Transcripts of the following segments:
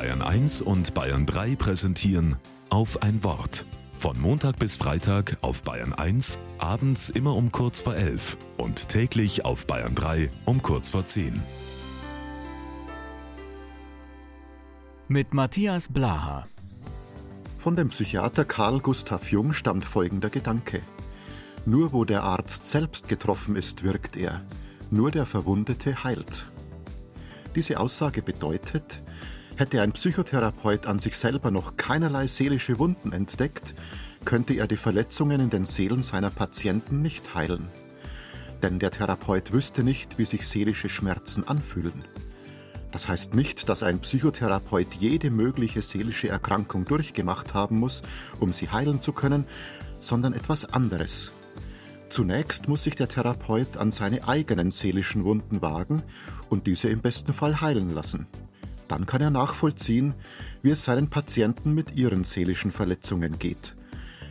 Bayern 1 und Bayern 3 präsentieren auf ein Wort. Von Montag bis Freitag auf Bayern 1, abends immer um kurz vor 11 und täglich auf Bayern 3 um kurz vor 10. Mit Matthias Blaha. Von dem Psychiater Karl Gustav Jung stammt folgender Gedanke. Nur wo der Arzt selbst getroffen ist, wirkt er. Nur der Verwundete heilt. Diese Aussage bedeutet, hätte ein Psychotherapeut an sich selber noch keinerlei seelische Wunden entdeckt, könnte er die Verletzungen in den Seelen seiner Patienten nicht heilen. Denn der Therapeut wüsste nicht, wie sich seelische Schmerzen anfühlen. Das heißt nicht, dass ein Psychotherapeut jede mögliche seelische Erkrankung durchgemacht haben muss, um sie heilen zu können, sondern etwas anderes. Zunächst muss sich der Therapeut an seine eigenen seelischen Wunden wagen und diese im besten Fall heilen lassen. Dann kann er nachvollziehen, wie es seinen Patienten mit ihren seelischen Verletzungen geht.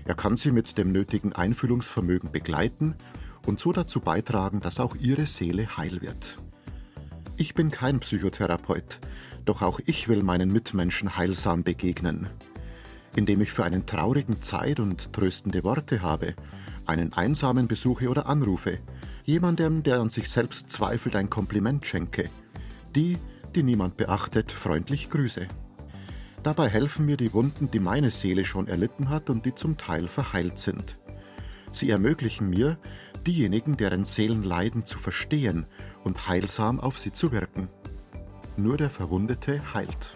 Er kann sie mit dem nötigen Einfühlungsvermögen begleiten und so dazu beitragen, dass auch ihre Seele heil wird. Ich bin kein Psychotherapeut, doch auch ich will meinen Mitmenschen heilsam begegnen. Indem ich für einen traurigen Zeit und tröstende Worte habe, einen einsamen besuche oder anrufe, jemandem, der an sich selbst zweifelt, ein Kompliment schenke, die, die niemand beachtet, freundlich grüße. Dabei helfen mir die Wunden, die meine Seele schon erlitten hat und die zum Teil verheilt sind. Sie ermöglichen mir, diejenigen, deren Seelen leiden, zu verstehen und heilsam auf sie zu wirken. Nur der Verwundete heilt.